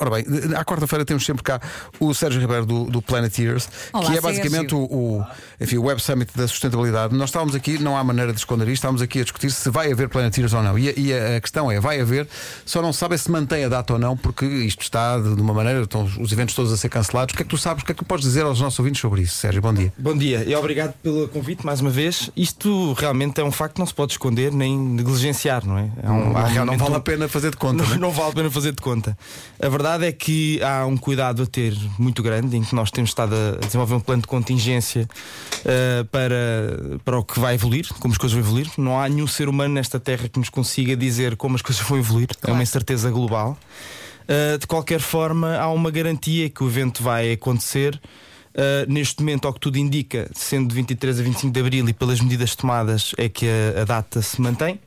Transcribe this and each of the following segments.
Ora bem, à quarta-feira temos sempre cá o Sérgio Ribeiro do, do Planeteers, Olá, que é basicamente o, o, enfim, o Web Summit da sustentabilidade. Nós estávamos aqui, não há maneira de esconder isto, estávamos aqui a discutir se vai haver Planeteers ou não. E, a- e a, questão é: vai haver, só não se sabe se mantém a data ou não, porque isto está de, de uma maneira, estão os eventos todos a ser cancelados. O que é que tu sabes? O que é que tu podes dizer aos nossos ouvintes sobre isso, Sérgio? Bom dia. Bom dia e obrigado pelo convite mais uma vez. Isto realmente é um facto que não se pode esconder nem negligenciar, não é? É um- Não, não vale a pena fazer de conta. Não, não é? não vale a pena fazer de conta. A verdade é que há um cuidado a ter muito grande em que nós temos estado a desenvolver um plano de contingência eh, para, para o que vai evoluir, como as coisas vão evoluir. Não há nenhum ser humano nesta terra que nos consiga dizer como as coisas vão evoluir. É uma incerteza global. Uh, de qualquer forma, há uma garantia que o evento vai acontecer. Uh, neste momento, ao que tudo indica, sendo de 23 a 25 de abril e pelas medidas tomadas, é que a, a data se mantém.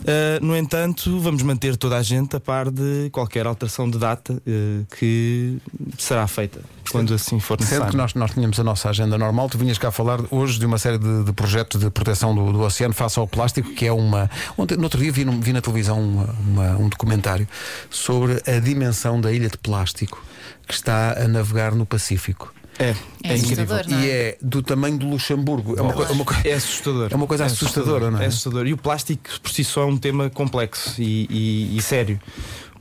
Uh, no entanto, vamos manter toda a gente a par de qualquer alteração de data uh, que será feita quando assim for Sendo necessário. que nós, nós tínhamos a nossa agenda normal, tu vinhas cá falar hoje de uma série de, de projetos de proteção do, do oceano face ao plástico, que é uma. Ontem, no outro dia vi, vi na televisão uma- uma- um documentário sobre a dimensão da ilha de plástico que está a navegar no Pacífico. É, É é incrível. assustador, não é? E é do tamanho de Luxemburgo. É uma, co- é uma É assustador. É uma coisa assustadora, não é? É assustador. E o plástico por si só é um tema complexo e, e- e sério.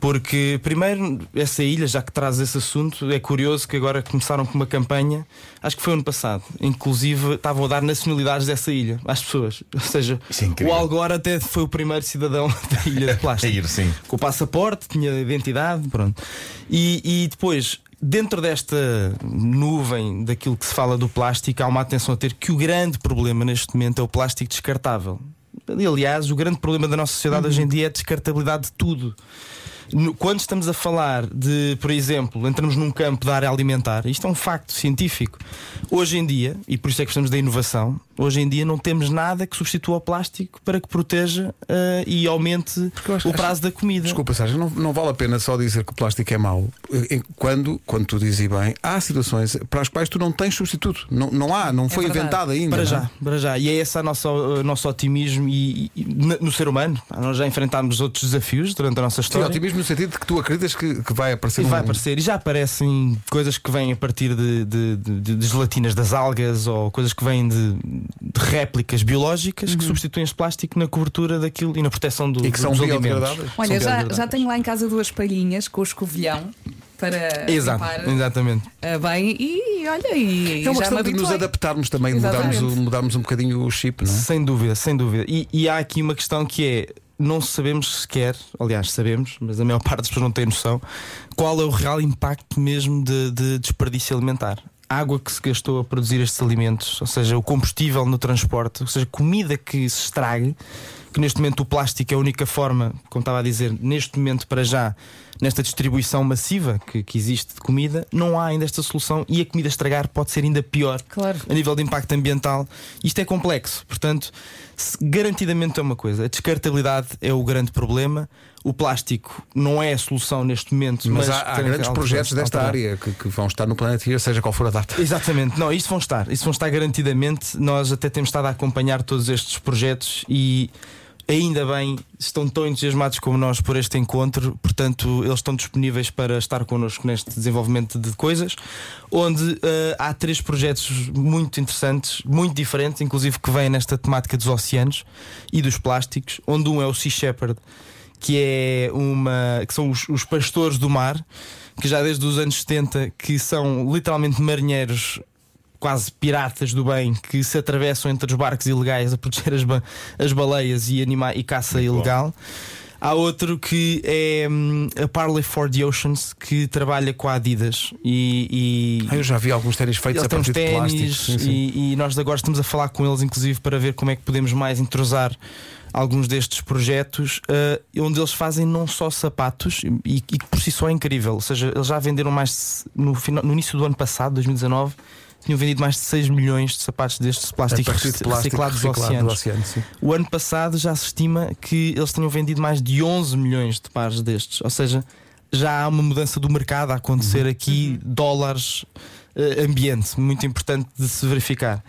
Porque, primeiro, essa ilha, já que traz esse assunto, é curioso que agora começaram com uma campanha, acho que foi ano passado, inclusive estavam a dar nacionalidades dessa ilha às pessoas. Ou seja, é o Al Gore até foi o primeiro cidadão da ilha de plástico. A ir, sim. Com o passaporte, tinha identidade, pronto. E, e depois, dentro desta nuvem daquilo que se fala do plástico, há uma atenção a ter que o grande problema neste momento é o plástico descartável. Aliás, o grande problema da nossa sociedade hoje em dia é a descartabilidade de tudo. Quando estamos a falar de, por exemplo, entramos num campo da área alimentar, isto é um facto científico. Hoje em dia, e por isso é que precisamos da inovação, hoje em dia não temos nada que substitua o plástico para que proteja eh, e aumente acho- o prazo da comida. Desculpa, Sérgio, não, não vale a pena só dizer que o plástico é mau. Eh, Quando, quando tu dizes bem, há situações para as quais tu não tens substituto. Não, não há, não foi verdade. inventado ainda. Para não é? já, para já. E é esse o nosso otimismo e, e- no ser humano. Nós já enfrentámos outros desafios durante a nossa Sim, história. otimismo no sentido de que tu acreditas que, que vai aparecer E um- vai aparecer, e já aparecem coisas que vêm a partir de, de, de- de gelatinas das algas ou coisas que vêm de, de réplicas biológicas que substituem este plástico na cobertura daquilo e na proteção do, Uhum. E que são dos alimentos. Olha, São já, já tenho lá em casa duas palhinhas com o escovilhão para Exato, limpar exatamente. ah, bem e olha, e, É uma já questão de nos adaptarmos também, de mudarmos, o- mudarmos um bocadinho o chip, não é? Sem dúvida, sem dúvida. E, e há aqui uma questão que é. Não sabemos sequer, aliás, sabemos, mas a maior parte das pessoas não tem noção, qual é o real impacto mesmo de, de desperdício alimentar. Água que se gastou a produzir estes alimentos, ou seja, o combustível no transporte, ou seja, comida que se estrague, que neste momento o plástico é a única forma, como estava a dizer, neste momento para já, nesta distribuição massiva que, que existe de comida, não há ainda esta solução e a comida estragar pode ser ainda pior Claro. a nível de impacto ambiental. Isto é complexo, portanto, garantidamente é uma coisa: a descartabilidade é o grande problema. O plástico não é a solução neste momento, Mas, mas, há, há grandes projetos desta área que, que vão estar no Planeteer, seja qual for a data. Exatamente, não, isso vão estar, isso vão estar garantidamente. Nós até temos estado a acompanhar todos estes projetos e ainda bem estão tão entusiasmados como nós por este encontro, portanto, eles estão disponíveis para estar connosco neste desenvolvimento de coisas, onde eh, há três projetos muito interessantes, muito diferentes, inclusive que vêm nesta temática dos oceanos e dos plásticos, onde um é o Sea Shepherd, que é uma que são os, os pastores do mar, que já desde os anos 70 que são literalmente marinheiros quase piratas do bem que se atravessam entre os barcos ilegais a proteger as, ba- as baleias e, anima e caça ilegal. Há outro que é hum, a Parley for the Oceans que trabalha com a Adidas e, e Ah, eu já vi alguns ténis feitos a partir de plástico. ténis sim, sim. E, e nós agora estamos a falar com eles, inclusive, para ver como é que podemos mais entrosar alguns destes projetos, eh, onde eles fazem não só sapatos, e, que por si só é incrível. Ou seja, eles já venderam mais de- no, final, no início do ano passado, 2019. Tinham vendido mais de 6 milhões de sapatos destes plásticos partir de plástico reciclados dos reciclado do oceano. O ano passado já se estima que eles tenham vendido mais de 11 milhões de pares destes. Ou seja, já há uma mudança do mercado a acontecer aqui, dólares, eh, ambiente, muito importante de se verificar.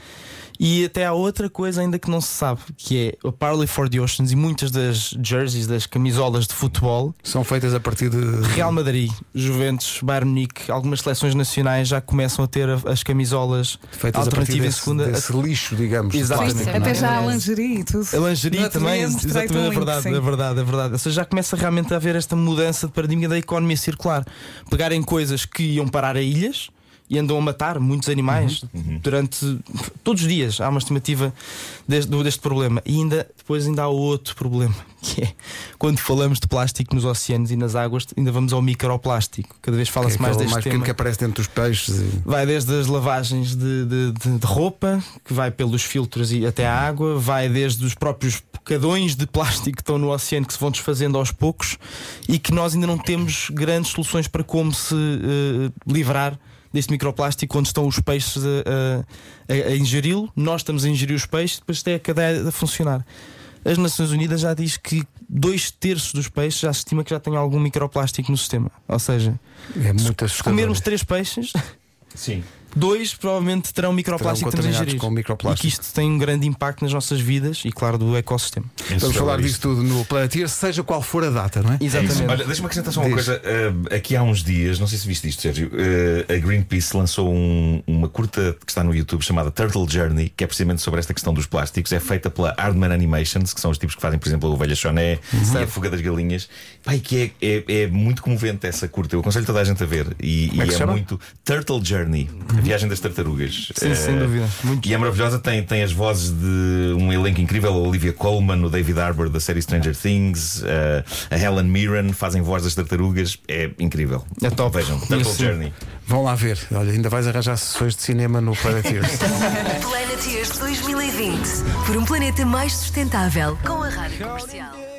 E até há outra coisa ainda que não se sabe, que é o Parley for the Oceans e muitas das jerseys, das camisolas de futebol, São feitas a partir de. Real Madrid, Juventus, Bayern Munique, algumas seleções nacionais já começam a ter a- as camisolas Feitas a partir alternativa em desse, segunda. desse lixo, digamos. de Exatamente. Até não é? já há É. lingerie e tudo. A lingerie também, exatamente, um é verdade, sim. é verdade, é verdade. Ou seja, já começa realmente a haver esta mudança de paradigma da economia circular. Pegarem coisas que iam parar a ilhas e andam a matar muitos animais durante todos os dias. Há uma estimativa deste, deste problema. E ainda depois ainda há outro problema, que é quando falamos de plástico nos oceanos e nas águas, ainda vamos ao microplástico. Cada vez Que é fala-se mais deste mais tema. que aparece dentro dos peixes. e- Vai desde as lavagens de, de- de- de roupa, que vai pelos filtros e até à água, vai desde os próprios bocadões de plástico que estão no oceano que se vão desfazendo aos poucos e que nós ainda não temos grandes soluções para como se eh, livrar deste microplástico onde estão os peixes a, a- a ingeri-lo, nós estamos a ingerir os peixes, depois tem a cadeia a funcionar. As Nações Unidas já diz que dois terços dos peixes já se estima que já tem algum microplástico no sistema. Ou seja, É se comermos três peixes, Sim. Dois provavelmente terão microplástico ingerir. com microplástico. E que isto tem um grande impacto nas nossas vidas e, claro, do ecossistema. Vamos falar disso tudo no Planeteer, seja qual for a data, não é? É isso. Exatamente. Olha, deixa-me acrescentar só uma Diz. coisa. Uh, aqui há uns dias, não sei se viste isto, Sérgio, uh, a Greenpeace lançou um- uma curta que está no YouTube chamada Turtle Journey, que é precisamente sobre esta questão dos plásticos. É feita pela Hardman Animations, que são os tipos que fazem, por exemplo, a Ovelha Choné Uhum. e a Fuga das Galinhas. Pai, que é, é, é muito comovente essa curta. Eu aconselho toda a gente a ver. E, Como é e chama? muito Turtle Journey, a viagem das tartarugas. Sim, Uh, sem dúvida. Muito E é maravilhosa, tem, tem as vozes de um elenco incrível: a Olivia Colman, o David Harbour da série Stranger Things, eh, a Helen Mirren fazem voz das tartarugas. É incrível. É top. Vejam, Turtle Isso. Journey. Vão lá ver. Olha, ainda vais arranjar sessões de cinema no Planeteer. Planeteers 2020. Por um planeta mais sustentável. Com a Rádio Comercial.